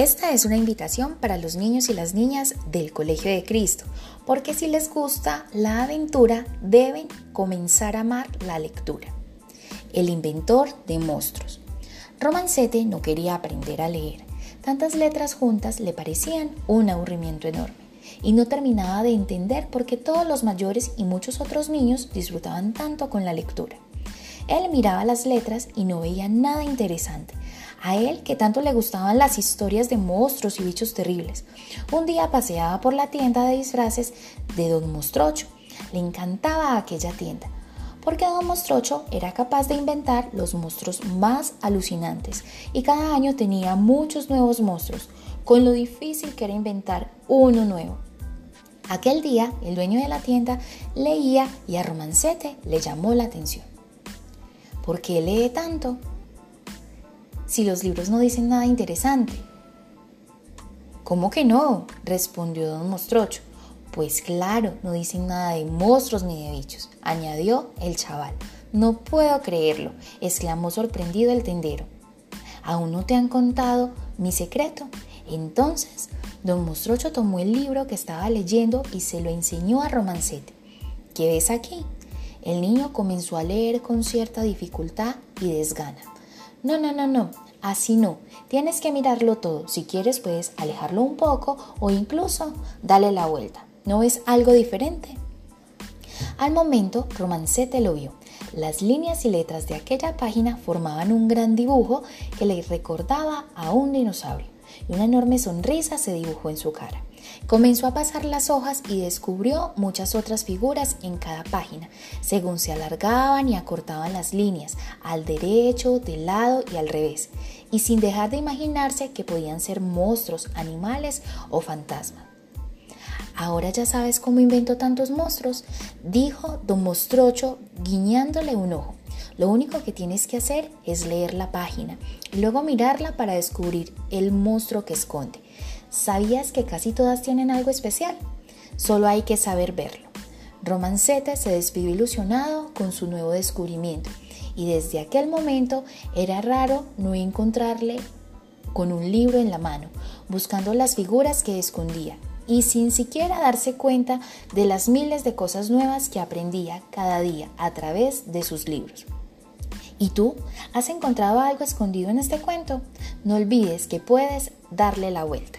Esta es una invitación para los niños y las niñas del Colegio de Cristo, porque si les gusta la aventura, deben comenzar a amar la lectura. El inventor de monstruos. Romancete no quería aprender a leer. Tantas letras juntas le parecían un aburrimiento enorme y no terminaba de entender por qué todos los mayores y muchos otros niños disfrutaban tanto con la lectura. Él miraba las letras y no veía nada interesante, a él que tanto le gustaban las historias de monstruos y bichos terribles. Un día paseaba por la tienda de disfraces de Don Mostrocho. Le encantaba aquella tienda, porque Don Mostrocho era capaz de inventar los monstruos más alucinantes y cada año tenía muchos nuevos monstruos, con lo difícil que era inventar uno nuevo. Aquel día, el dueño de la tienda leía y a Romancete le llamó la atención. ¿Por qué lee tanto? Si los libros no dicen nada interesante? ¿Cómo que no? respondió don Mostrocho. Pues claro, no dicen nada de monstruos ni de bichos, añadió el chaval. No puedo creerlo, exclamó sorprendido el tendero. ¿Aún no te han contado mi secreto? Entonces, don Mostrocho tomó el libro que estaba leyendo y se lo enseñó a Romancete. ¿Qué ves aquí? El niño comenzó a leer con cierta dificultad y desgana. No, no, no, no, así no. Tienes que mirarlo todo. Si quieres puedes alejarlo un poco o incluso darle la vuelta. ¿No es algo diferente? Al momento, Romancete lo vio. Las líneas y letras de aquella página formaban un gran dibujo que le recordaba a un dinosaurio y una enorme sonrisa se dibujó en su cara. Comenzó a pasar las hojas y descubrió muchas otras figuras en cada página, según se alargaban y acortaban las líneas, al derecho, de lado y al revés, y sin dejar de imaginarse que podían ser monstruos, animales o fantasmas. Ahora ya sabes cómo inventó tantos monstruos, dijo don Mostrocho guiñándole un ojo. Lo único que tienes que hacer es leer la página y luego mirarla para descubrir el monstruo que esconde. ¿Sabías que casi todas tienen algo especial? Solo hay que saber verlo. Romancete se despidió ilusionado con su nuevo descubrimiento y desde aquel momento era raro no encontrarle con un libro en la mano, buscando las figuras que escondía y sin siquiera darse cuenta de las miles de cosas nuevas que aprendía cada día a través de sus libros. ¿Y tú? ¿Has encontrado algo escondido en este cuento? No olvides que puedes darle la vuelta.